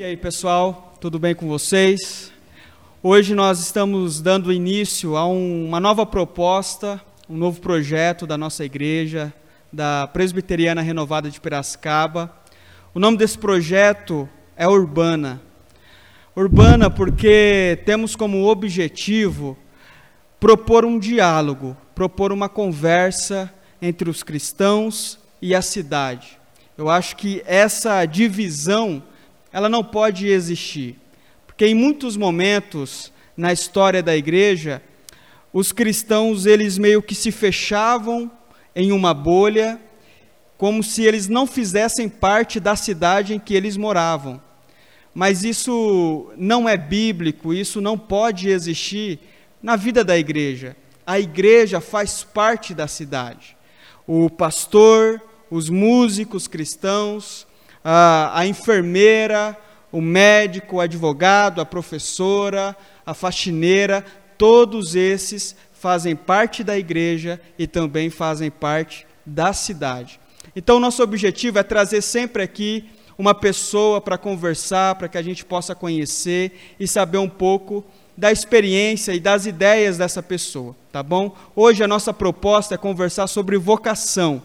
E aí, pessoal, tudo bem com vocês? Hoje nós estamos dando início a um, uma nova proposta, um novo projeto da nossa igreja, da Presbiteriana Renovada de Piracicaba. O nome desse projeto é Urbana. Urbana porque temos como objetivo propor um diálogo, propor uma conversa entre os cristãos e a cidade. Eu acho que essa divisão ela não pode existir, porque em muitos momentos na história da igreja, os cristãos eles meio que se fechavam em uma bolha, como se eles não fizessem parte da cidade em que eles moravam. Mas isso não é bíblico, isso não pode existir na vida da igreja. A igreja faz parte da cidade. O pastor, os músicos cristãos, a, a enfermeira, o médico, o advogado, a professora, a faxineira, todos esses fazem parte da igreja e também fazem parte da cidade. Então, nosso objetivo é trazer sempre aqui uma pessoa para conversar, para que a gente possa conhecer e saber um pouco da experiência e das ideias dessa pessoa, tá bom? Hoje a nossa proposta é conversar sobre vocação.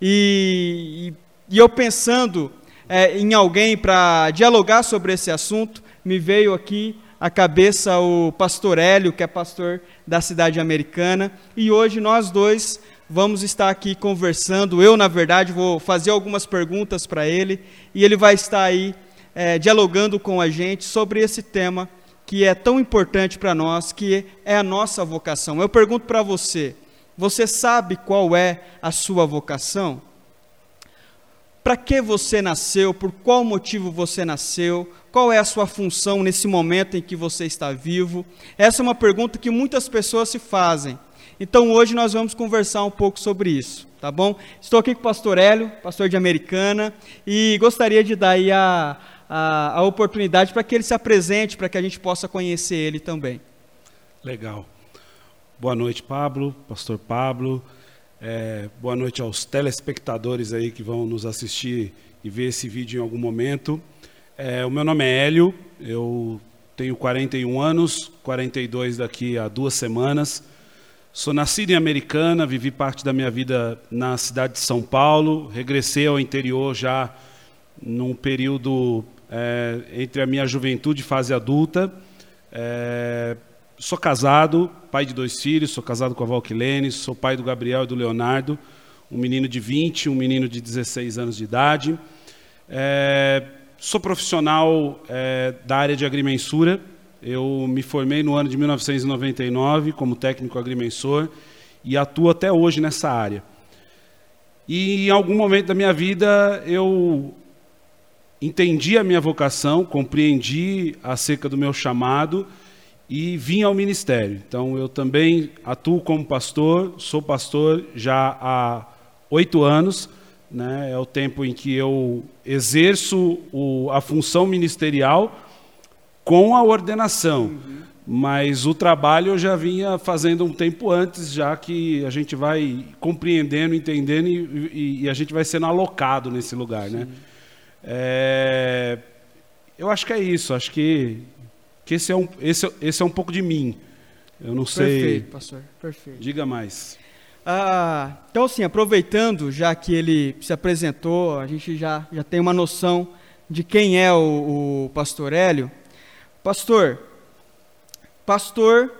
E, e, e eu pensando é, em alguém para dialogar sobre esse assunto, me veio aqui à cabeça o pastor Hélio, que é pastor da cidade americana, e hoje nós dois vamos estar aqui conversando. Eu, na verdade, vou fazer algumas perguntas para ele, e ele vai estar aí é, dialogando com a gente sobre esse tema que é tão importante para nós, que é a nossa vocação. Eu pergunto para você: você sabe qual é a sua vocação? Para que você nasceu? Por qual motivo você nasceu? Qual é a sua função nesse momento em que você está vivo? Essa é uma pergunta que muitas pessoas se fazem. Então hoje nós vamos conversar um pouco sobre isso, tá bom? Estou aqui com o pastor Hélio, pastor de Americana, e gostaria de dar aí a, a, a oportunidade para que ele se apresente, para que a gente possa conhecer ele também. Legal. Boa noite, Pablo, pastor Pablo. É, boa noite aos telespectadores aí que vão nos assistir e ver esse vídeo em algum momento. É, o meu nome é Hélio, eu tenho 41 anos, 42 daqui a duas semanas. Sou nascido em Americana, vivi parte da minha vida na cidade de São Paulo, regressei ao interior já num período é, entre a minha juventude e fase adulta. É, Sou casado, pai de dois filhos, sou casado com a Valquilene, sou pai do Gabriel e do Leonardo, um menino de 20 um menino de 16 anos de idade. É, sou profissional é, da área de agrimensura. Eu me formei no ano de 1999 como técnico agrimensor e atuo até hoje nessa área. E em algum momento da minha vida eu entendi a minha vocação, compreendi acerca do meu chamado e vim ao ministério. Então, eu também atuo como pastor, sou pastor já há oito anos, né? é o tempo em que eu exerço o, a função ministerial com a ordenação. Uhum. Mas o trabalho eu já vinha fazendo um tempo antes, já que a gente vai compreendendo, entendendo e, e, e a gente vai sendo alocado nesse lugar. Né? É, eu acho que é isso, acho que que esse é um, esse, esse é um pouco de mim. Eu não sei. Perfeito, pastor. Perfeito. Diga mais. Ah, então, assim, aproveitando, já que ele se apresentou, a gente já, já tem uma noção de quem é o, o pastor Hélio. Pastor, pastor,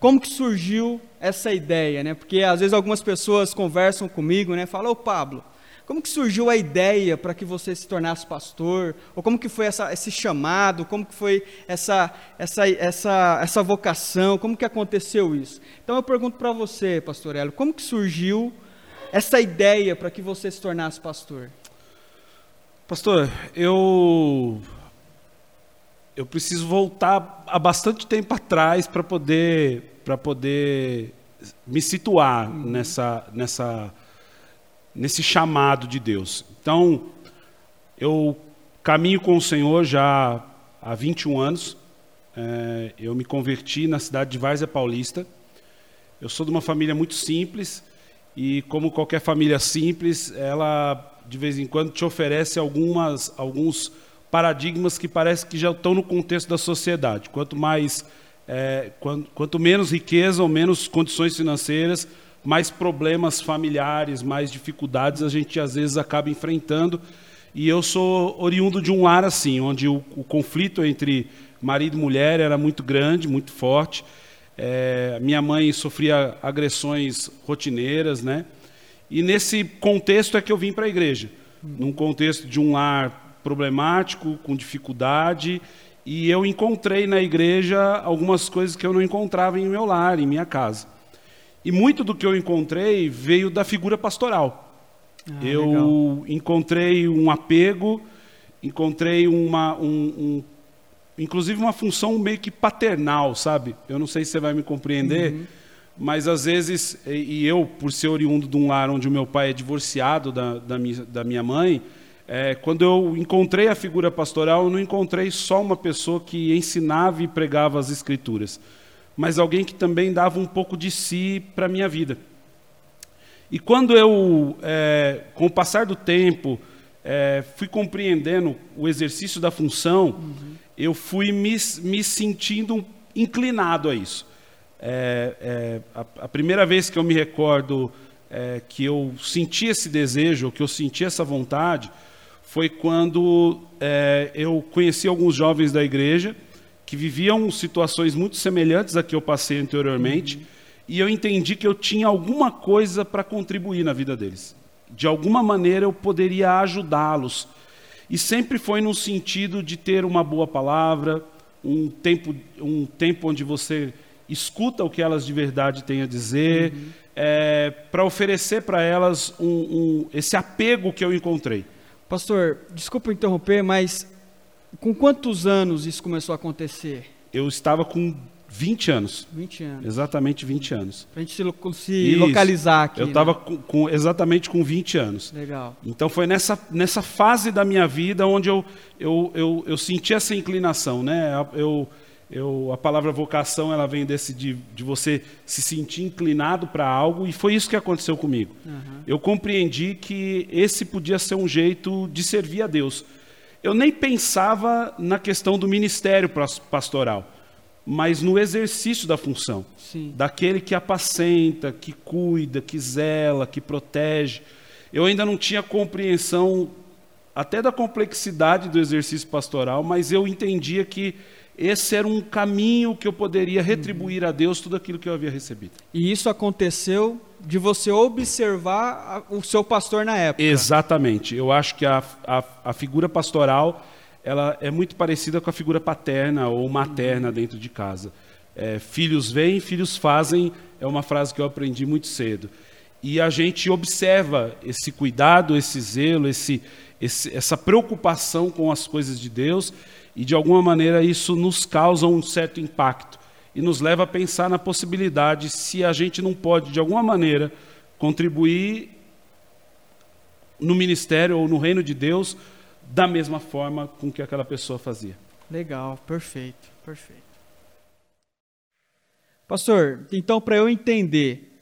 como que surgiu essa ideia, né? Porque às vezes algumas pessoas conversam comigo, né? Falam, ô Pablo, como que surgiu a ideia para que você se tornasse pastor? Ou como que foi essa, esse chamado? Como que foi essa, essa, essa, essa vocação? Como que aconteceu isso? Então eu pergunto para você, pastor Hélio, como que surgiu essa ideia para que você se tornasse pastor? Pastor, eu eu preciso voltar há bastante tempo atrás para poder para poder me situar uhum. nessa nessa nesse chamado de Deus. Então, eu caminho com o Senhor já há 21 anos. É, eu me converti na cidade de Várzea Paulista. Eu sou de uma família muito simples e, como qualquer família simples, ela de vez em quando te oferece algumas, alguns paradigmas que parece que já estão no contexto da sociedade. Quanto mais, é, quanto, quanto menos riqueza ou menos condições financeiras, mais problemas familiares, mais dificuldades a gente às vezes acaba enfrentando. E eu sou oriundo de um lar assim, onde o, o conflito entre marido e mulher era muito grande, muito forte. É, minha mãe sofria agressões rotineiras, né? E nesse contexto é que eu vim para a igreja, num contexto de um lar problemático, com dificuldade, e eu encontrei na igreja algumas coisas que eu não encontrava em meu lar, em minha casa. E muito do que eu encontrei veio da figura pastoral. Ah, eu legal. encontrei um apego, encontrei uma, um, um, inclusive uma função meio que paternal, sabe? Eu não sei se você vai me compreender, uhum. mas às vezes, e eu, por ser oriundo de um lar onde o meu pai é divorciado da, da, minha, da minha mãe, é, quando eu encontrei a figura pastoral, eu não encontrei só uma pessoa que ensinava e pregava as escrituras mas alguém que também dava um pouco de si para a minha vida. E quando eu, é, com o passar do tempo, é, fui compreendendo o exercício da função, uhum. eu fui me, me sentindo inclinado a isso. É, é a, a, primeira vez que eu me recordo é, que eu senti esse desejo, que eu senti essa vontade, foi quando é, eu conheci alguns jovens da igreja que viviam situações muito semelhantes a que eu passei anteriormente, uhum. e eu entendi que eu tinha alguma coisa para contribuir na vida deles. De alguma maneira eu poderia ajudá-los. E sempre foi no sentido de ter uma boa palavra, um tempo, um tempo onde você escuta o que elas de verdade têm a dizer, uhum. é, para oferecer para elas um, um, esse apego que eu encontrei. Pastor, desculpa interromper, mas com quantos anos isso começou a acontecer? Eu estava com 20 anos. 20 anos. Exatamente 20 anos. Para a gente se, se localizar aqui. Eu estava né? com, com, exatamente com 20 anos. Legal. Então foi nessa, nessa fase da minha vida onde eu, eu, eu, eu senti essa inclinação. Né? Eu, eu, a palavra vocação ela vem desse de, de você se sentir inclinado para algo e foi isso que aconteceu comigo. Uhum. Eu compreendi que esse podia ser um jeito de servir a Deus eu nem pensava na questão do ministério pastoral, mas no exercício da função, Sim. daquele que apacenta, que cuida, que zela, que protege. Eu ainda não tinha compreensão até da complexidade do exercício pastoral, mas eu entendia que esse era um caminho que eu poderia retribuir a Deus tudo aquilo que eu havia recebido. E isso aconteceu de você observar o seu pastor na época. Exatamente. Eu acho que a, a, a figura pastoral ela é muito parecida com a figura paterna ou materna dentro de casa. É, filhos vêm, filhos fazem, é uma frase que eu aprendi muito cedo. E a gente observa esse cuidado, esse zelo, esse, esse, essa preocupação com as coisas de Deus e de alguma maneira isso nos causa um certo impacto e nos leva a pensar na possibilidade se a gente não pode de alguma maneira contribuir no ministério ou no reino de Deus da mesma forma com que aquela pessoa fazia. Legal, perfeito, perfeito. Pastor, então para eu entender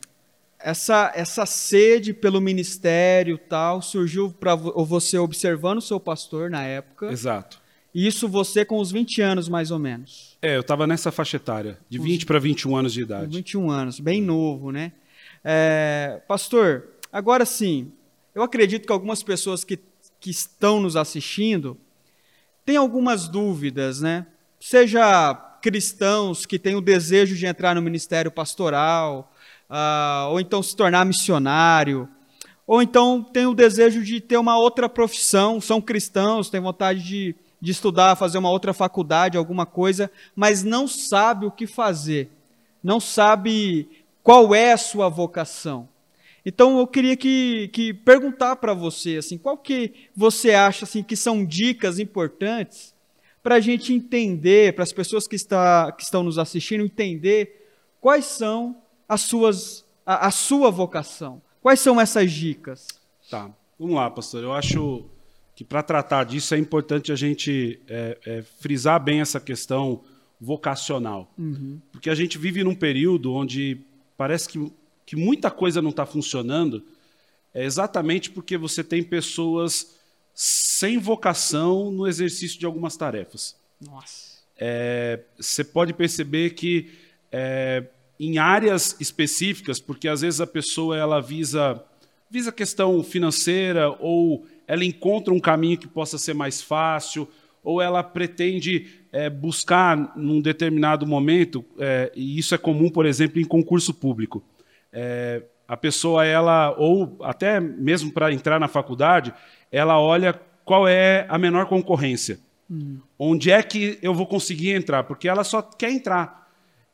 essa, essa sede pelo ministério tal surgiu para você observando o seu pastor na época. Exato. Isso você com os 20 anos, mais ou menos. É, eu estava nessa faixa etária, de 20 para 21 anos de idade. 21 anos, bem novo, né? É, pastor, agora sim, eu acredito que algumas pessoas que, que estão nos assistindo têm algumas dúvidas, né? Seja cristãos que têm o desejo de entrar no ministério pastoral, uh, ou então se tornar missionário, ou então têm o desejo de ter uma outra profissão, são cristãos, têm vontade de de estudar, fazer uma outra faculdade, alguma coisa, mas não sabe o que fazer, não sabe qual é a sua vocação. Então eu queria que, que perguntar para você assim, qual que você acha assim que são dicas importantes para a gente entender, para as pessoas que, está, que estão nos assistindo entender quais são as suas a, a sua vocação. Quais são essas dicas? Tá, vamos lá, pastor. Eu acho que para tratar disso é importante a gente é, é, frisar bem essa questão vocacional. Uhum. Porque a gente vive num período onde parece que, que muita coisa não está funcionando, é exatamente porque você tem pessoas sem vocação no exercício de algumas tarefas. Nossa. É, você pode perceber que é, em áreas específicas, porque às vezes a pessoa ela visa visa questão financeira ou ela encontra um caminho que possa ser mais fácil ou ela pretende é, buscar num determinado momento é, e isso é comum, por exemplo, em concurso público. É, a pessoa ela ou até mesmo para entrar na faculdade, ela olha qual é a menor concorrência. Hum. Onde é que eu vou conseguir entrar? Porque ela só quer entrar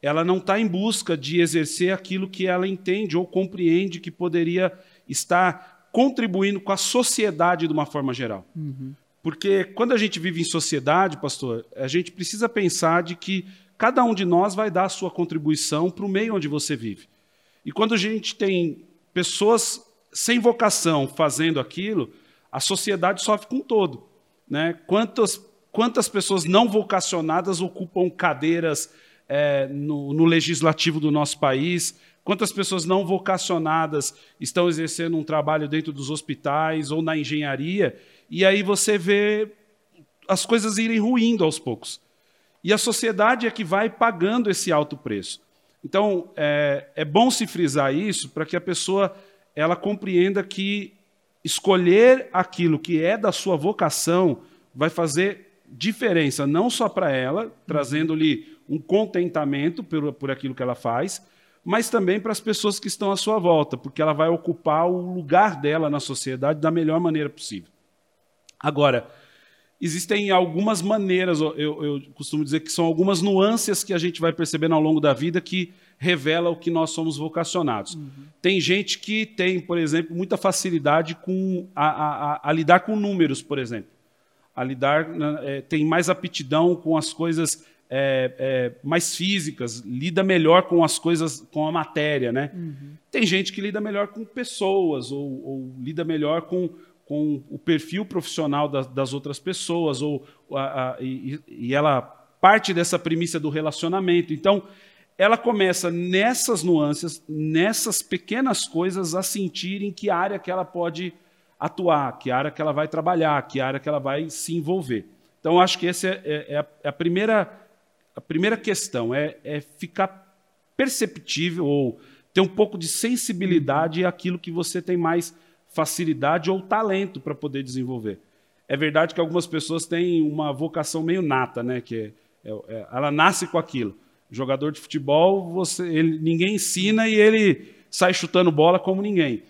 ela não está em busca de exercer aquilo que ela entende ou compreende que poderia estar contribuindo com a sociedade de uma forma geral. Uhum. Porque quando a gente vive em sociedade, pastor, a gente precisa pensar de que cada um de nós vai dar a sua contribuição para o meio onde você vive. E quando a gente tem pessoas sem vocação fazendo aquilo, a sociedade sofre com todo. Né? Quantas, quantas pessoas não vocacionadas ocupam cadeiras é, no, no legislativo do nosso país, quantas pessoas não vocacionadas estão exercendo um trabalho dentro dos hospitais ou na engenharia, e aí você vê as coisas irem ruindo aos poucos. E a sociedade é que vai pagando esse alto preço. Então, é, é bom se frisar isso para que a pessoa ela compreenda que escolher aquilo que é da sua vocação vai fazer diferença, não só para ela, trazendo-lhe um contentamento por, por aquilo que ela faz, mas também para as pessoas que estão à sua volta, porque ela vai ocupar o lugar dela na sociedade da melhor maneira possível. Agora, existem algumas maneiras, eu, eu, costumo dizer que são algumas nuances que a gente vai percebendo ao longo da vida que revela o que nós somos vocacionados. Uhum. Tem gente que tem, por exemplo, muita facilidade com a, a, a, lidar com números, por exemplo. A lidar, né, é, tem mais aptidão com as coisas é, é, mais físicas, lida melhor com as coisas, com a matéria, né? Uhum. Tem gente que lida melhor com pessoas ou, ou lida melhor com, com o perfil profissional das, das outras pessoas ou a, a, e, e, ela parte dessa premissa do relacionamento. Então, ela começa nessas nuances, nessas pequenas coisas, a sentir em que área que ela pode atuar, que área que ela vai trabalhar, que área que ela vai se envolver. Então, acho que essa é, é, é a é primeira a primeira questão é, é ficar perceptível ou ter um pouco de sensibilidade àquilo que você tem mais facilidade ou talento para poder desenvolver. É verdade que algumas pessoas têm uma vocação meio nata, né? Que é, é, ela nasce com aquilo. Jogador de futebol, você, ele, ninguém ensina e ele sai chutando bola como ninguém.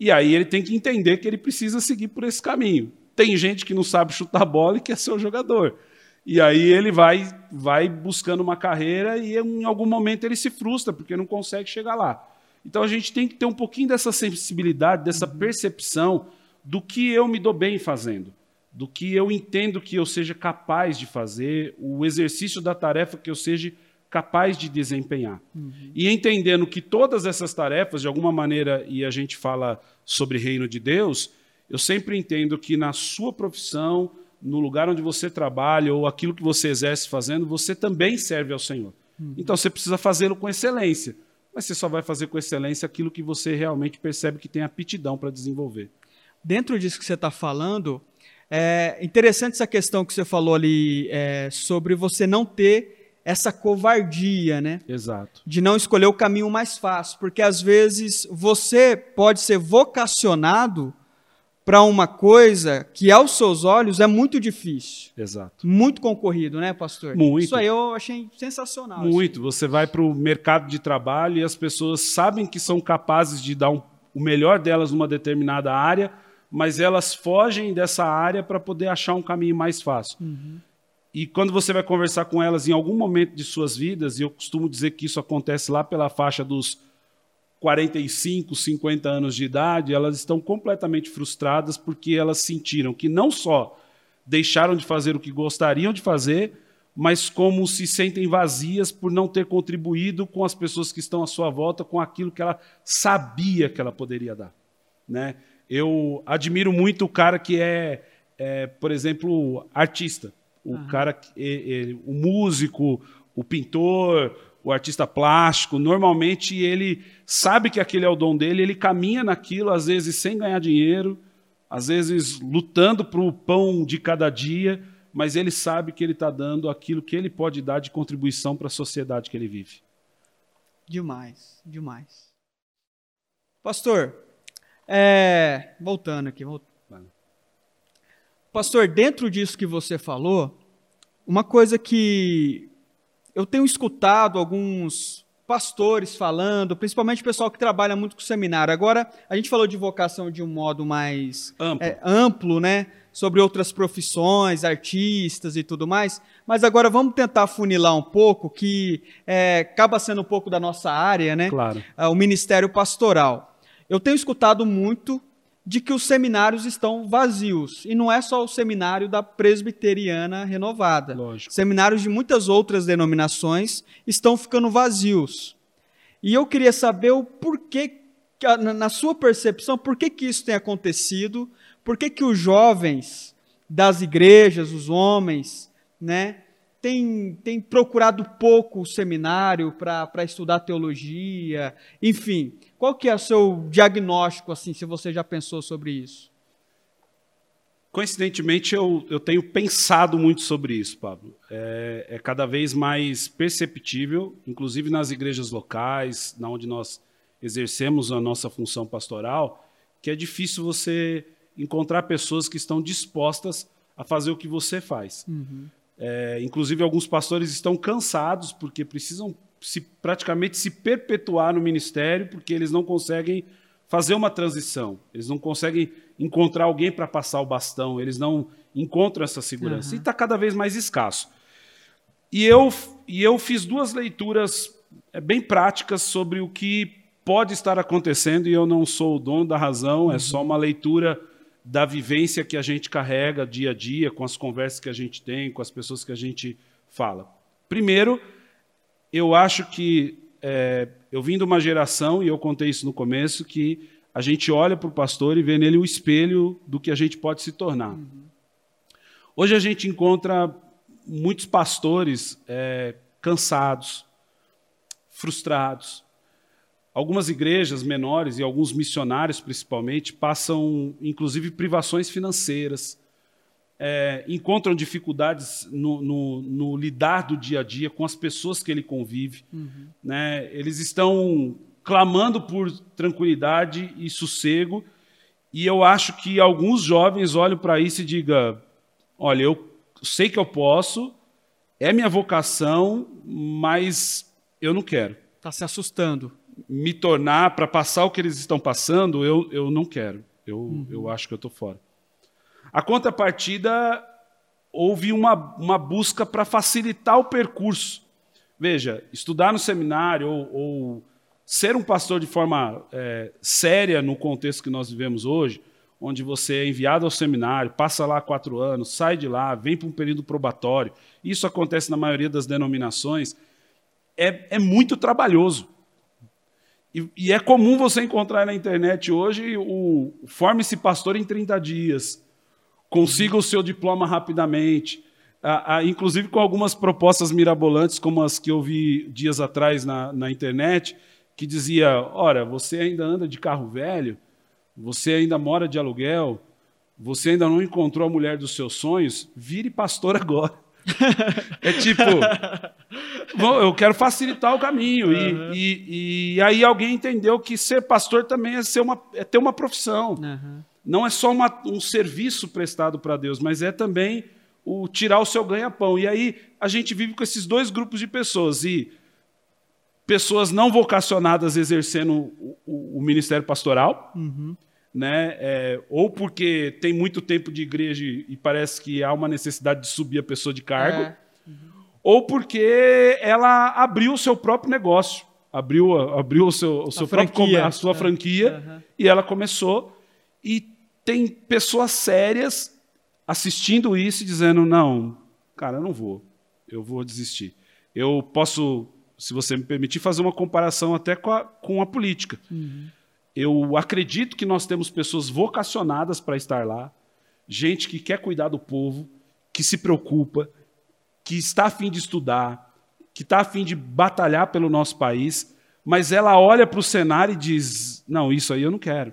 E aí ele tem que entender que ele precisa seguir por esse caminho. Tem gente que não sabe chutar bola e quer ser o jogador. E aí ele vai, vai buscando uma carreira e em algum momento ele se frustra porque não consegue chegar lá. Então a gente tem que ter um pouquinho dessa sensibilidade, dessa uhum. percepção do que eu me dou bem fazendo, do que eu entendo que eu seja capaz de fazer, o exercício da tarefa que eu seja capaz de desempenhar. Uhum. E entendendo que todas essas tarefas, de alguma maneira, e a gente fala sobre reino de Deus, eu sempre entendo que na sua profissão, no lugar onde você trabalha ou aquilo que você exerce fazendo, você também serve ao Senhor. Uhum. Então você precisa fazê-lo com excelência. Mas você só vai fazer com excelência aquilo que você realmente percebe que tem aptidão para desenvolver. Dentro disso que você está falando, é interessante essa questão que você falou ali é, sobre você não ter essa covardia, né? Exato. De não escolher o caminho mais fácil, porque às vezes você pode ser vocacionado para uma coisa que aos seus olhos é muito difícil. Exato. Muito concorrido, né, pastor? Muito. Isso aí eu achei sensacional. Muito. Assim. Você vai para o mercado de trabalho e as pessoas sabem que são capazes de dar um, o melhor delas numa determinada área, mas elas fogem dessa área para poder achar um caminho mais fácil. Uhum. E quando você vai conversar com elas em algum momento de suas vidas, e eu costumo dizer que isso acontece lá pela faixa dos 45, 50 anos de idade, elas estão completamente frustradas porque elas sentiram que não só deixaram de fazer o que gostariam de fazer, mas como se sentem vazias por não ter contribuído com as pessoas que estão à sua volta com aquilo que ela sabia que ela poderia dar. Né? Eu admiro muito o cara que é, é por exemplo, artista. O cara, é, é, o músico, o pintor, o artista plástico, normalmente ele sabe que aquele é o dom dele, ele caminha naquilo, às vezes sem ganhar dinheiro, às vezes lutando para o pão de cada dia, mas ele sabe que ele está dando aquilo que ele pode dar de contribuição para a sociedade que ele vive. Demais, demais. Pastor, é, voltando aqui, voltando. Pastor, dentro disso que você falou, uma coisa que eu tenho escutado alguns pastores falando, principalmente o pessoal que trabalha muito com seminário. Agora, a gente falou de vocação de um modo mais amplo, é, amplo né? Sobre outras profissões, artistas e tudo mais. Mas agora vamos tentar funilar um pouco, que é, acaba sendo um pouco da nossa área, né? Claro. É, o ministério pastoral. Eu tenho escutado muito de que os seminários estão vazios. E não é só o seminário da Presbiteriana Renovada. Lógico. Seminários de muitas outras denominações estão ficando vazios. E eu queria saber o porquê, na sua percepção, por que, que isso tem acontecido? Por que, que os jovens das igrejas, os homens, né, têm, têm procurado pouco o seminário para estudar teologia? Enfim, qual que é o seu diagnóstico, assim, se você já pensou sobre isso? Coincidentemente, eu, eu tenho pensado muito sobre isso, Pablo. É, é, cada vez mais perceptível, inclusive nas igrejas locais, na onde nós exercemos a nossa função pastoral, que é difícil você encontrar pessoas que estão dispostas a fazer o que você faz. Uhum. É, inclusive, alguns pastores estão cansados porque precisam se, praticamente se perpetuar no ministério, porque eles não conseguem fazer uma transição, eles não conseguem encontrar alguém para passar o bastão, eles não encontram essa segurança. Uhum. E está cada vez mais escasso. E eu, e eu fiz duas leituras é, bem práticas sobre o que pode estar acontecendo, e eu não sou o dono da razão, uhum. é só uma leitura da vivência que a gente carrega dia a dia, com as conversas que a gente tem, com as pessoas que a gente fala. Primeiro, eu acho que é, eu vim de uma geração, e eu contei isso no começo, que a gente olha para o pastor e vê nele o espelho do que a gente pode se tornar. Uhum. Hoje a gente encontra muitos pastores é, cansados, frustrados. Algumas igrejas menores e alguns missionários, principalmente, passam, inclusive, privações financeiras, é, encontram dificuldades no, no, no, lidar do dia a dia com as pessoas que ele convive. Uhum. Né? Eles estão clamando por tranquilidade e sossego, e eu acho que alguns jovens olham para isso e digam: olha, eu sei que eu posso, é minha vocação, mas eu não quero. Está se assustando. Me tornar, para passar o que eles estão passando, eu, eu não quero. Eu, uhum. eu acho que eu estou fora. A contrapartida, houve uma, uma busca para facilitar o percurso. Veja, estudar no seminário ou, ou ser um pastor de forma é, séria no contexto que nós vivemos hoje, onde você é enviado ao seminário, passa lá quatro anos, sai de lá, vem para um período probatório, isso acontece na maioria das denominações, é, é muito trabalhoso. E, e, é comum você encontrar na internet hoje o forme-se pastor em 30 dias, consiga o seu diploma rapidamente. Inclusive com algumas propostas mirabolantes, como as que eu vi dias atrás na, na internet, que dizia: ora, você ainda anda de carro velho, você ainda mora de aluguel, você ainda não encontrou a mulher dos seus sonhos, vire pastor agora. é tipo, eu quero facilitar o caminho. Uhum. E, e, e, aí alguém entendeu que ser pastor também é, ser uma, é ter uma profissão. Uhum não é só uma, um serviço prestado para Deus, mas é também o tirar o seu ganha-pão. E aí a gente vive com esses dois grupos de pessoas e pessoas não vocacionadas exercendo o, o, o ministério pastoral, uhum. né? É, ou porque tem muito tempo de igreja e parece que há uma necessidade de subir a pessoa de cargo, é. uhum. ou porque ela abriu o seu próprio negócio, abriu, abriu o seu, o seu a, próprio, franquia. a sua é. franquia uhum. e ela começou e tem pessoas sérias assistindo isso e dizendo: não, cara, eu não vou, eu vou desistir. Eu posso, se você me permitir, fazer uma comparação até com a, com a política. Uhum. Eu acredito que nós temos pessoas vocacionadas para estar lá, gente que quer cuidar do povo, que se preocupa, que está a fim de estudar, que está a fim de batalhar pelo nosso país, mas ela olha para o cenário e diz: não, isso aí eu não quero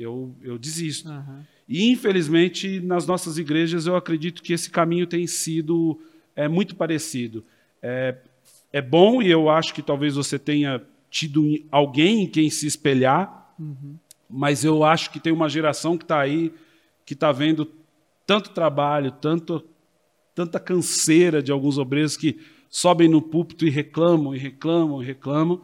eu, eu desisto. Uhum. E, infelizmente, nas nossas igrejas, eu acredito que esse caminho tem sido é, muito parecido. É, é bom e eu acho que talvez você tenha tido alguém em quem se espelhar, uhum. mas eu acho que tem uma geração que está aí, que está vendo tanto trabalho, tanto, tanta canseira de alguns obreiros que sobem no púlpito e reclamam, e reclamam, e reclamam,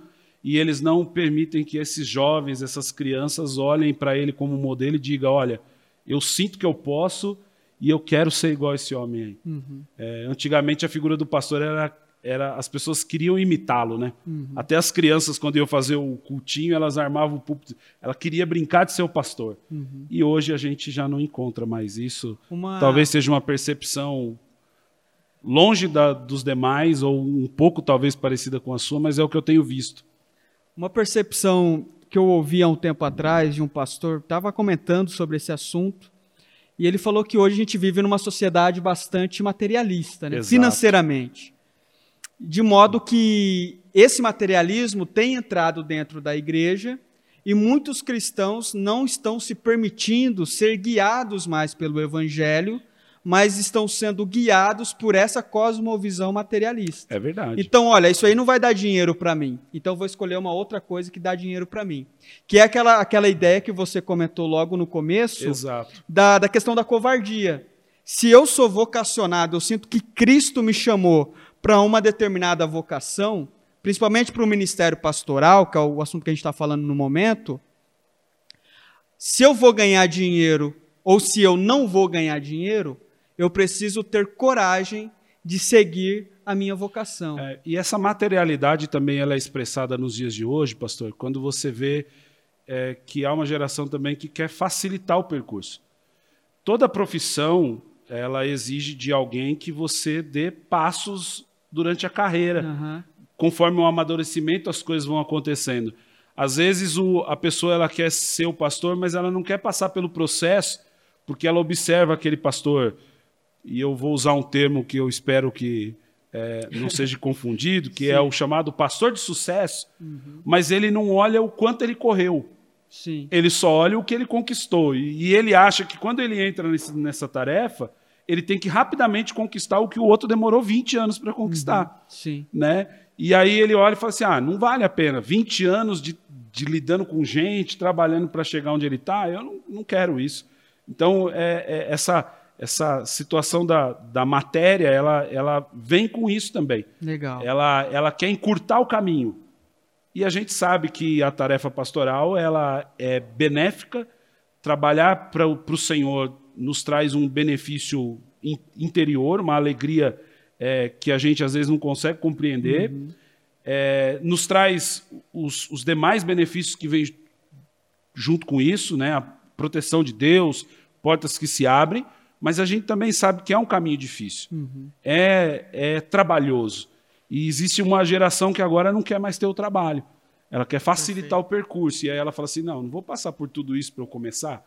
e eles não permitem que esses jovens, essas crianças, olhem para ele como modelo e digam: olha eu sinto que eu posso e eu quero ser igual a esse homem aí. Uhum. É, antigamente a figura do pastor era, era as pessoas queriam imitá-lo, né? Uhum. Até as crianças quando iam fazer o cultinho elas armavam o púlpito, ela queria brincar de ser o pastor. Uhum. E hoje a gente já não encontra mais isso. Uma... Talvez seja uma percepção longe da, dos demais ou um pouco talvez parecida com a sua, mas é o que eu tenho visto. Uma percepção que eu ouvi há um tempo atrás de um pastor, estava comentando sobre esse assunto, e ele falou que hoje a gente vive numa sociedade bastante materialista, né? financeiramente. De modo que esse materialismo tem entrado dentro da igreja e muitos cristãos não estão se permitindo ser guiados mais pelo evangelho mas estão sendo guiados por essa cosmovisão materialista. É verdade. Então, olha, isso aí não vai dar dinheiro para mim. Então, vou escolher uma outra coisa que dá dinheiro para mim. Que é aquela, aquela ideia que você comentou logo no começo Exato. Da, da questão da covardia. Se eu sou vocacionado, eu sinto que Cristo me chamou para uma determinada vocação, principalmente para o ministério pastoral, que é o assunto que a gente está falando no momento, se eu vou ganhar dinheiro ou se eu não vou ganhar dinheiro, eu preciso ter coragem de seguir a minha vocação. É, e essa materialidade também ela é expressada nos dias de hoje, pastor, quando você vê é, que há uma geração também que quer facilitar o percurso. Toda profissão ela exige de alguém que você dê passos durante a carreira. Uhum. Conforme o amadurecimento, as coisas vão acontecendo. Às vezes o, a pessoa ela quer ser o pastor, mas ela não quer passar pelo processo, porque ela observa aquele pastor e eu vou usar um termo que eu espero que é, não seja confundido, que é o chamado pastor de sucesso, uhum. mas ele não olha o quanto ele correu. Sim. Ele só olha o que ele conquistou. E, e ele acha que quando ele entra nesse, nessa tarefa, ele tem que rapidamente conquistar o que o outro demorou 20 anos para conquistar. Uhum. Sim. Né? E aí ele olha e fala assim: ah, não vale a pena. 20 anos de, de lidando com gente, trabalhando para chegar onde ele está, eu não, não quero isso. Então, é, é essa essa situação da, da matéria, ela, ela vem com isso também. Legal. Ela, ela quer encurtar o caminho. E a gente sabe que a tarefa pastoral ela é benéfica. Trabalhar para o Senhor nos traz um benefício in, interior, uma alegria é, que a gente às vezes não consegue compreender. Uhum. É, nos traz os, os demais benefícios que vêm junto com isso, né? a proteção de Deus, portas que se abrem, mas a gente também sabe que é um caminho difícil, uhum. é, é trabalhoso. E existe uma geração que agora não quer mais ter o trabalho. Ela quer facilitar Perfeito. o percurso. E aí ela fala assim: não, não vou passar por tudo isso para eu começar.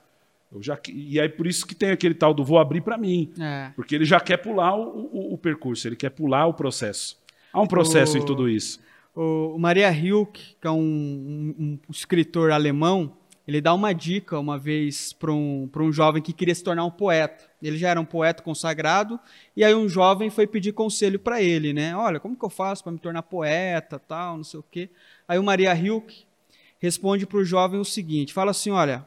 Eu já... E aí por isso que tem aquele tal do vou abrir para mim. É. Porque ele já quer pular o, o, o, percurso, ele quer pular o processo. Há um processo o, em tudo isso. O Maria Hilke, que é um, um, um escritor alemão, ele dá uma dica uma vez para um, um jovem que queria se tornar um poeta. Ele já era um poeta consagrado, e aí um jovem foi pedir conselho para ele, né? Olha, como que eu faço para me tornar poeta, tal, não sei o quê. Aí o Maria Hilke responde para o jovem o seguinte, fala assim, olha,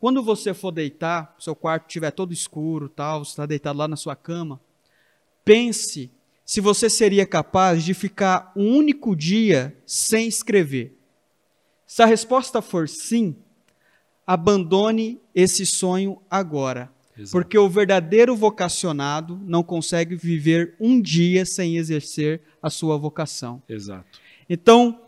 quando você for deitar, seu quarto estiver todo escuro, tal, você está deitado lá na sua cama, pense se você seria capaz de ficar um único dia sem escrever. Se a resposta for sim, abandone esse sonho agora. Exato. Porque o verdadeiro vocacionado não consegue viver um dia sem exercer a sua vocação. Exato. Então,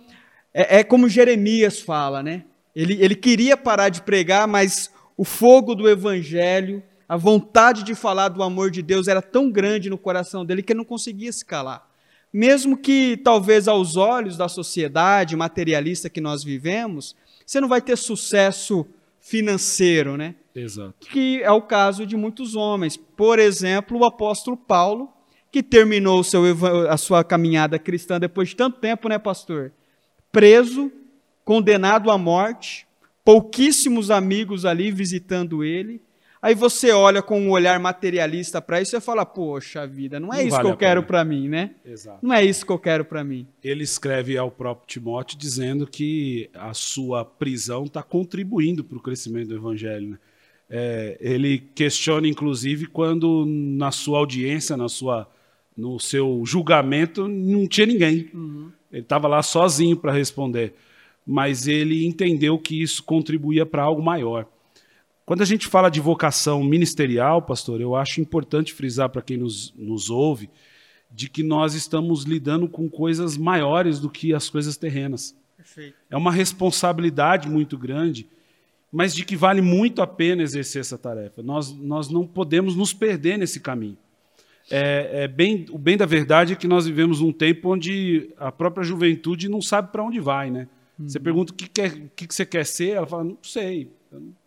é, é como Jeremias fala, né? Ele, ele queria parar de pregar, mas o fogo do evangelho, a vontade de falar do amor de Deus era tão grande no coração dele que ele não conseguia se calar. Mesmo que, talvez, aos olhos da sociedade materialista que nós vivemos, você não vai ter sucesso financeiro, né? Exato. Que é o caso de muitos homens. Por exemplo, o apóstolo Paulo, que terminou seu, a sua caminhada cristã depois de tanto tempo, né, pastor? Preso, condenado à morte, pouquíssimos amigos ali visitando ele. Aí você olha com um olhar materialista para isso e fala: "Poxa vida, não é Não isso vale que eu quero pena." para mim, né? Exato. Não é isso que eu quero para mim." Ele escreve ao próprio Timóteo dizendo que a sua prisão está contribuindo para o crescimento do evangelho. né? É, ele questiona, inclusive, quando na sua audiência, na sua, no seu julgamento, não tinha ninguém. Ele estava lá sozinho para responder. Mas ele entendeu que isso contribuía para algo maior. Quando a gente fala de vocação ministerial, pastor, eu acho importante frisar para quem nos, nos ouve de que nós estamos lidando com coisas maiores do que as coisas terrenas. Perfeito. É uma responsabilidade muito grande, mas de que vale muito a pena exercer essa tarefa. Nós, nós não podemos nos perder nesse caminho. É, é bem, o bem da verdade é que nós vivemos num tempo onde a própria juventude não sabe para onde vai, né? Você pergunta o que, quer, o que que você quer ser, ela fala, não sei. eu não-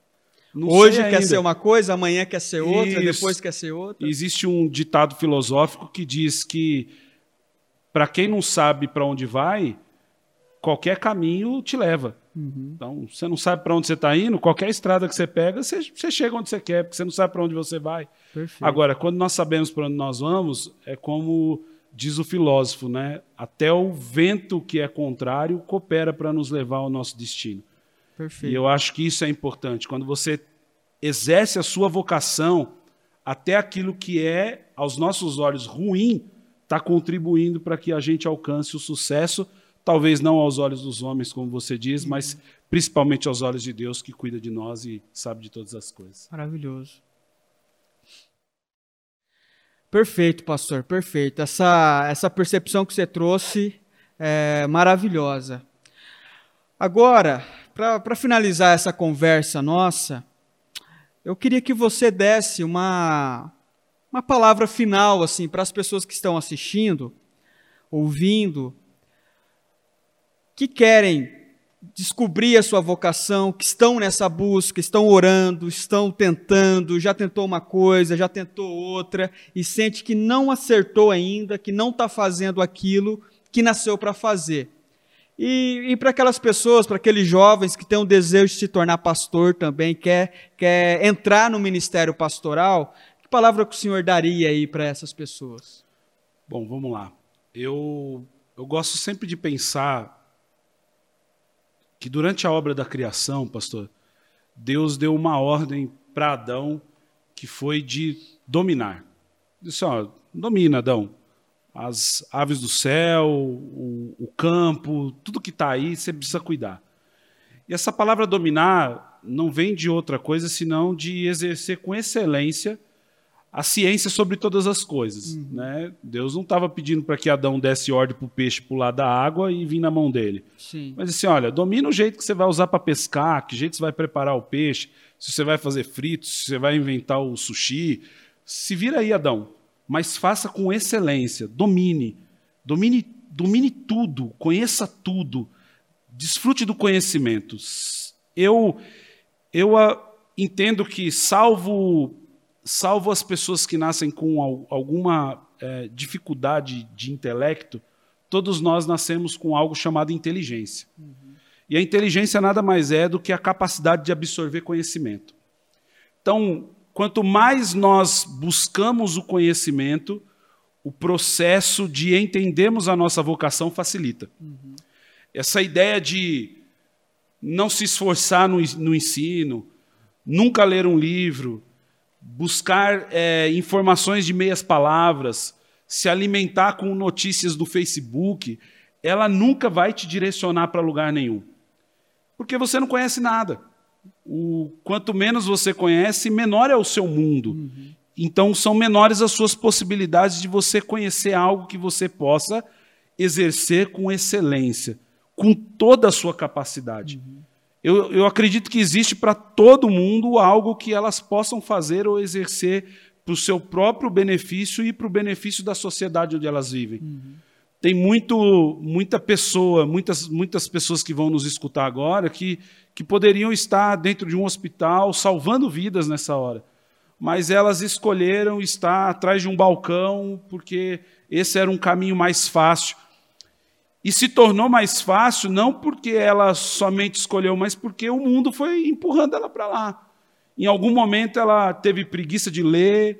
não Hoje quer ainda." ser uma coisa, amanhã quer ser outra, Isso. depois quer ser outra. Existe um ditado filosófico que diz que para quem não sabe para onde vai, qualquer caminho te leva. Então, você não sabe para onde você está indo, qualquer estrada que você pega, você, você chega onde você quer, porque você não sabe para onde você vai. Perfeito. Agora, quando nós sabemos para onde nós vamos, é como diz o filósofo, né? Até o vento que é contrário coopera para nos levar ao nosso destino. Perfeito. E eu acho que isso é importante. Quando você exerce a sua vocação, até aquilo que é, aos nossos olhos, ruim, está contribuindo para que a gente alcance o sucesso, talvez não aos olhos dos homens, como você diz, mas principalmente aos olhos de Deus, que cuida de nós e sabe de todas as coisas. Maravilhoso. Perfeito, pastor, perfeito. Essa, essa percepção que você trouxe é maravilhosa. Agora, para finalizar essa conversa nossa, eu queria que você desse uma, uma palavra final assim para as pessoas que estão assistindo, ouvindo, que querem descobrir a sua vocação, que estão nessa busca, estão orando, estão tentando, já tentou uma coisa, já tentou outra e sente que não acertou ainda, que não está fazendo aquilo que nasceu para fazer. E, e para aquelas pessoas, para aqueles jovens que têm o desejo de se tornar pastor também, quer, quer entrar no ministério pastoral, que palavra que o senhor daria aí para essas pessoas? Bom, vamos lá. Eu, eu gosto sempre de pensar que durante a obra da criação, pastor, Deus deu uma ordem para Adão que foi de dominar. Disse, ó, domina, Adão. As aves do céu, o, o campo, tudo que está aí, você precisa cuidar. E essa palavra dominar não vem de outra coisa senão de exercer com excelência a ciência sobre todas as coisas. Né? Deus não estava pedindo para que Adão desse ordem para o peixe pular da água e vir na mão dele. Sim. Mas assim, olha, domina o jeito que você vai usar para pescar, que jeito você vai preparar o peixe, se você vai fazer fritos, se você vai inventar o sushi. Se vira aí, Adão. Mas faça com excelência, domine. Domine, domine tudo, conheça tudo. Desfrute do conhecimento. Eu, eu ah, entendo que, salvo, salvo as pessoas que nascem com al- alguma eh, dificuldade de intelecto, todos nós nascemos com algo chamado inteligência. E a inteligência nada mais é do que a capacidade de absorver conhecimento. Então, quanto mais nós buscamos o conhecimento, o processo de entendermos a nossa vocação facilita. Essa ideia de não se esforçar no, no ensino, nunca ler um livro, buscar é, informações de meias palavras, se alimentar com notícias do Facebook, ela nunca vai te direcionar para lugar nenhum. Porque você não conhece nada. O, quanto menos você conhece, menor é o seu mundo. Então, são menores as suas possibilidades de você conhecer algo que você possa exercer com excelência, com toda a sua capacidade. Eu, eu acredito que existe para todo mundo algo que elas possam fazer ou exercer para o seu próprio benefício e para o benefício da sociedade onde elas vivem. Tem muito, muita pessoa, muitas, muitas pessoas que vão nos escutar agora que, que poderiam estar dentro de um hospital salvando vidas nessa hora. Mas elas escolheram estar atrás de um balcão porque esse era um caminho mais fácil. E se tornou mais fácil não porque ela somente escolheu, mas porque o mundo foi empurrando ela para lá. em algum momento ela teve preguiça de ler,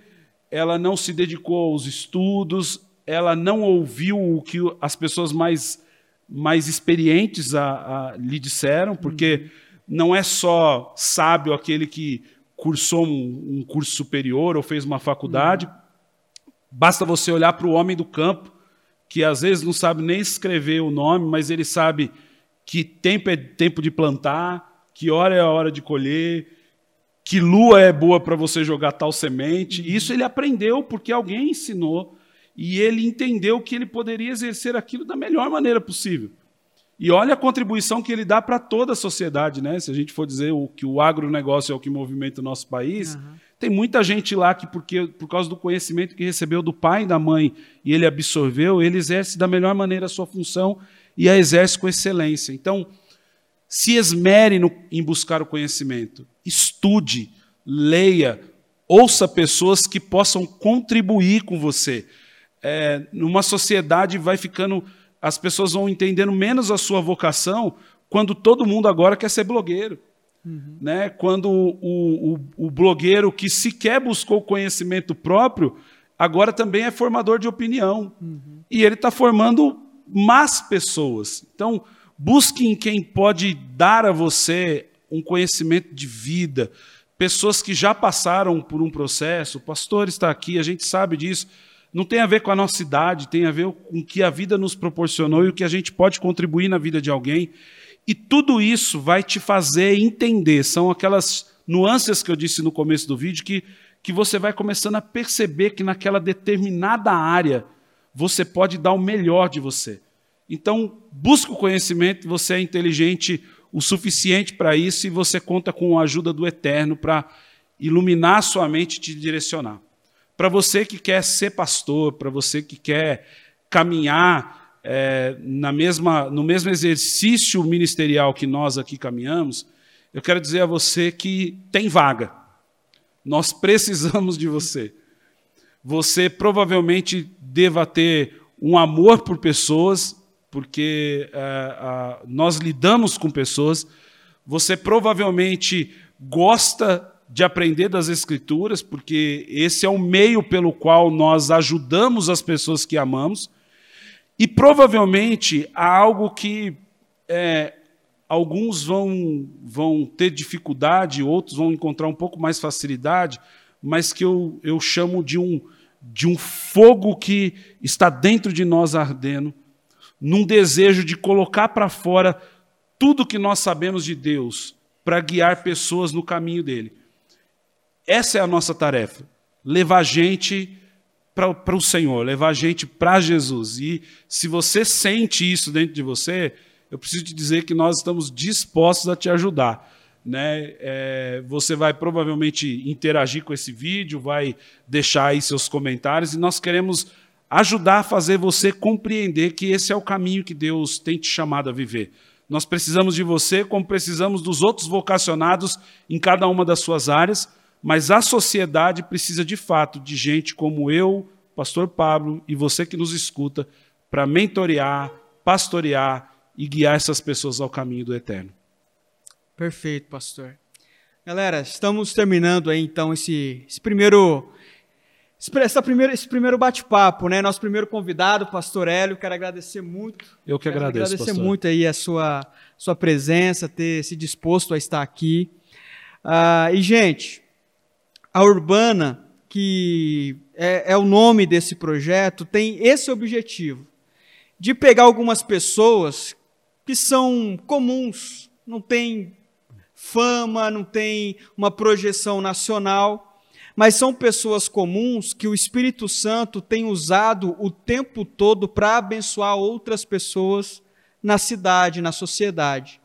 ela não se dedicou aos estudos, ela não ouviu o que as pessoas mais, mais experientes a, a lhe disseram, porque uhum. Não é só sábio aquele que cursou um, um curso superior ou fez uma faculdade. Basta você olhar para o homem do campo, que às vezes não sabe nem escrever o nome, mas ele sabe que tempo é tempo de plantar, que hora é a hora de colher, que lua é boa para você jogar tal semente. Isso ele aprendeu porque alguém ensinou e ele entendeu que ele poderia exercer aquilo da melhor maneira possível. E olha a contribuição que ele dá para toda a sociedade, né? Se a gente for dizer o, que o agronegócio é o que movimenta o nosso país, uhum. tem muita gente lá que, porque, por causa do conhecimento que recebeu do pai e da mãe e ele absorveu, ele exerce da melhor maneira a sua função e a exerce com excelência. Então, se esmere no, em buscar o conhecimento, estude, leia, ouça pessoas que possam contribuir com você. É, numa sociedade vai ficando as pessoas vão entendendo menos a sua vocação quando todo mundo agora quer ser blogueiro. Uhum. Né? Quando o, o, o blogueiro que sequer buscou conhecimento próprio, agora também é formador de opinião. Uhum. E ele está formando más pessoas. Então, busque em quem pode dar a você um conhecimento de vida, pessoas que já passaram por um processo. O pastor está aqui, a gente sabe disso não tem a ver com a nossa idade, tem a ver com o que a vida nos proporcionou e o que a gente pode contribuir na vida de alguém. E tudo isso vai te fazer entender, são aquelas nuances que eu disse no começo do vídeo, que, que você vai começando a perceber que naquela determinada área você pode dar o melhor de você. Então, busque o conhecimento, você é inteligente o suficiente para isso e você conta com a ajuda do Eterno para iluminar sua mente e te direcionar. Para você que quer ser pastor, para você que quer caminhar é, na mesma, no mesmo exercício ministerial que nós aqui caminhamos, eu quero dizer a você que tem vaga. Nós precisamos de você. Você provavelmente deva ter um amor por pessoas, porque é, nós lidamos com pessoas. Você provavelmente gosta de aprender das Escrituras, porque esse é o meio pelo qual nós ajudamos as pessoas que amamos. E provavelmente há algo que é, alguns vão, vão ter dificuldade, outros vão encontrar um pouco mais facilidade, mas que eu, eu chamo de um, de um fogo que está dentro de nós ardendo, num desejo de colocar para fora tudo que nós sabemos de Deus para guiar pessoas no caminho dele. Essa é a nossa tarefa: levar gente para o Senhor, levar gente para Jesus. E se você sente isso dentro de você, eu preciso te dizer que nós estamos dispostos a te ajudar. Né? É, você vai provavelmente interagir com esse vídeo, vai deixar aí seus comentários, e nós queremos ajudar a fazer você compreender que esse é o caminho que Deus tem te chamado a viver. Nós precisamos de você, como precisamos dos outros vocacionados em cada uma das suas áreas, mas a sociedade precisa de fato de gente como eu, pastor Pablo e você que nos escuta para mentorear, pastorear e guiar essas pessoas ao caminho do eterno. Perfeito, pastor. Galera, estamos terminando aí então esse, esse primeiro essa primeira, esse primeiro bate-papo, né? Nosso primeiro convidado, pastor Hélio, quero agradecer muito. Eu que quero agradeço, agradecer pastor. muito aí a sua, sua presença, ter se disposto a estar aqui. Uh, e, gente, a Urbana, que é, é o nome desse projeto, tem esse objetivo de pegar algumas pessoas que são comuns, não tem fama, não tem uma projeção nacional, mas são pessoas comuns que o Espírito Santo tem usado o tempo todo para abençoar outras pessoas na cidade, na sociedade.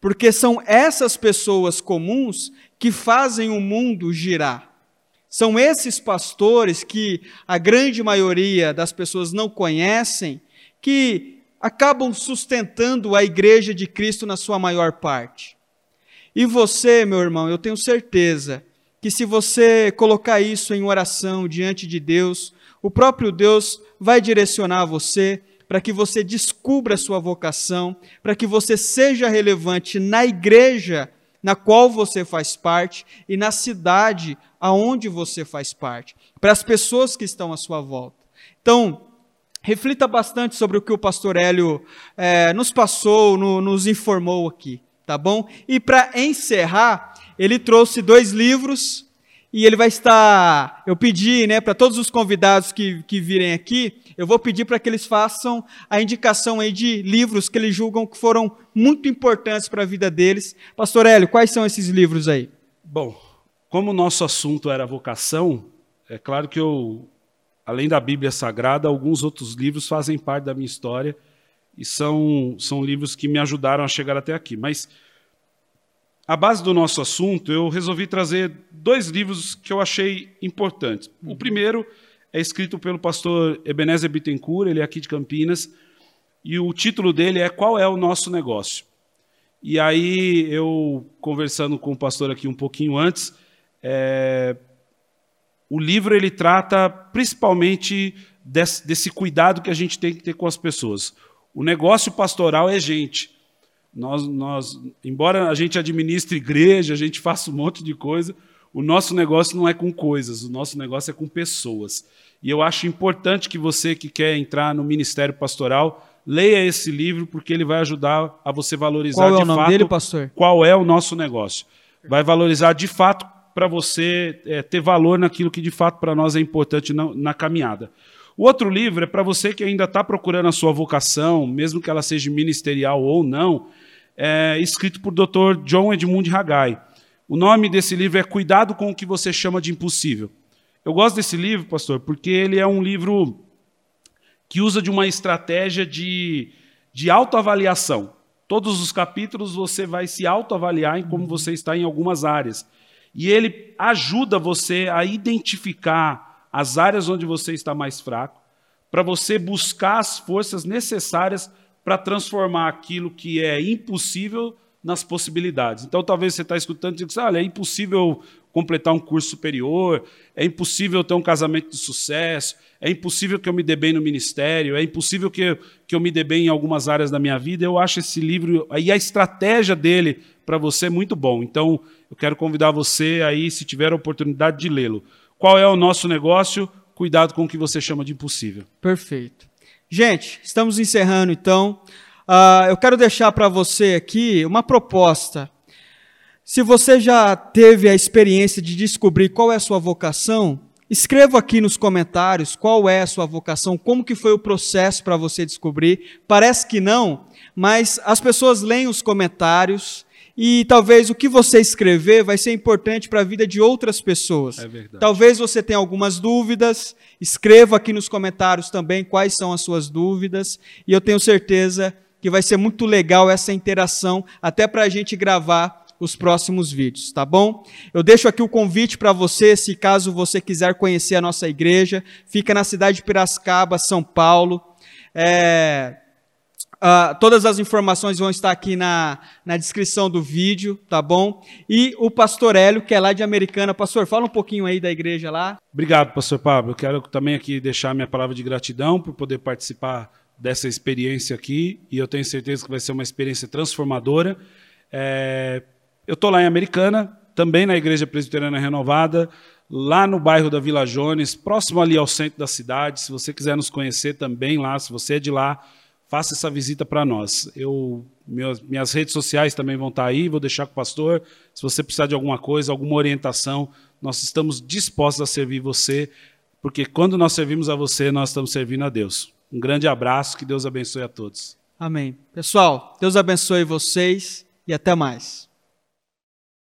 Porque são essas pessoas comuns que fazem o mundo girar. São esses pastores que a grande maioria das pessoas não conhecem, que acabam sustentando a igreja de Cristo na sua maior parte. E você, meu irmão, eu tenho certeza que se você colocar isso em oração diante de Deus, o próprio Deus vai direcionar você para que você descubra a sua vocação, para que você seja relevante na igreja na qual você faz parte e na cidade aonde você faz parte, para as pessoas que estão à sua volta. Então, reflita bastante sobre o que o pastor Hélio é, nos passou, no, nos informou aqui, tá bom? E para encerrar, ele trouxe dois livros e ele vai estar. Eu pedi, né, para todos os convidados que, que virem aqui, eu vou pedir para que eles façam a indicação aí de livros que eles julgam que foram muito importantes para a vida deles. Pastor Hélio, quais são esses livros aí? Bom, como o nosso assunto era vocação, é claro que eu, além da Bíblia Sagrada, alguns outros livros fazem parte da minha história e são, são livros que me ajudaram a chegar até aqui. Mas a base do nosso assunto, eu resolvi trazer dois livros que eu achei importantes. O primeiro é escrito pelo pastor Ebenezer Bittencourt, ele é aqui de Campinas, e o título dele é Qual é o nosso negócio? E aí, eu conversando com o pastor aqui um pouquinho antes, é, o livro ele trata principalmente desse, desse cuidado que a gente tem que ter com as pessoas. O negócio pastoral é gente. Nós, nós, embora a gente administre igreja, a gente faça um monte de coisa, o nosso negócio não é com coisas, o nosso negócio é com pessoas. E eu acho importante que você que quer entrar no ministério pastoral leia esse livro porque ele vai ajudar a você valorizar qual é de o nome fato dele, pastor? qual é o nosso negócio. Vai valorizar de fato para você é, ter valor naquilo que de fato para nós é importante na, na caminhada. O outro livro é para você que ainda está procurando a sua vocação, mesmo que ela seja ministerial ou não, é escrito por Dr. John Edmund Haggai. O nome desse livro é Cuidado com o que você chama de impossível. Eu gosto desse livro, pastor, porque ele é um livro que usa de uma estratégia de, de autoavaliação. Todos os capítulos você vai se autoavaliar em como você está em algumas áreas. E ele ajuda você a identificar as áreas onde você está mais fraco, para você buscar as forças necessárias para transformar aquilo que é impossível nas possibilidades. Então, talvez você está escutando e diga, olha, é impossível completar um curso superior, é impossível ter um casamento de sucesso, é impossível que eu me dê bem no ministério, é impossível que, que eu me dê bem em algumas áreas da minha vida. Eu acho esse livro e a estratégia dele para você muito bom. Então, eu quero convidar você aí, se tiver a oportunidade de lê-lo. Qual é o nosso negócio? Cuidado com o que você chama de impossível. Perfeito. Gente, estamos encerrando então. Uh, eu quero deixar para você aqui uma proposta. Se você já teve a experiência de descobrir qual é a sua vocação, escreva aqui nos comentários qual é a sua vocação, como que foi o processo para você descobrir. Parece que não, mas as pessoas leem os comentários e talvez o que você escrever vai ser importante para a vida de outras pessoas. É verdade. Talvez você tenha algumas dúvidas, escreva aqui nos comentários também quais são as suas dúvidas e eu tenho certeza que vai ser muito legal essa interação, até para a gente gravar os próximos vídeos, tá bom? Eu deixo aqui o convite para você, se caso você quiser conhecer a nossa igreja, fica na cidade de Piracicaba, São Paulo. É, uh, todas as informações vão estar aqui na, na descrição do vídeo, tá bom? E o pastor Hélio, que é lá de Americana. Pastor, fala um pouquinho aí da igreja lá. Obrigado, pastor Pablo. Eu quero também aqui deixar minha palavra de gratidão por poder participar dessa experiência aqui e eu tenho certeza que vai ser uma experiência transformadora. É, eu estou lá em Americana, também na Igreja Presbiteriana Renovada, lá no bairro da Vila Jones, próximo ali ao centro da cidade. Se você quiser nos conhecer também lá, se você é de lá, faça essa visita para nós. Eu, minhas, minhas redes sociais também vão estar aí, vou deixar com o pastor. Se você precisar de alguma coisa, alguma orientação, nós estamos dispostos a servir você, porque quando nós servimos a você, nós estamos servindo a Deus. Um grande abraço, que Deus abençoe a todos. Amém. Pessoal, Deus abençoe vocês e até mais.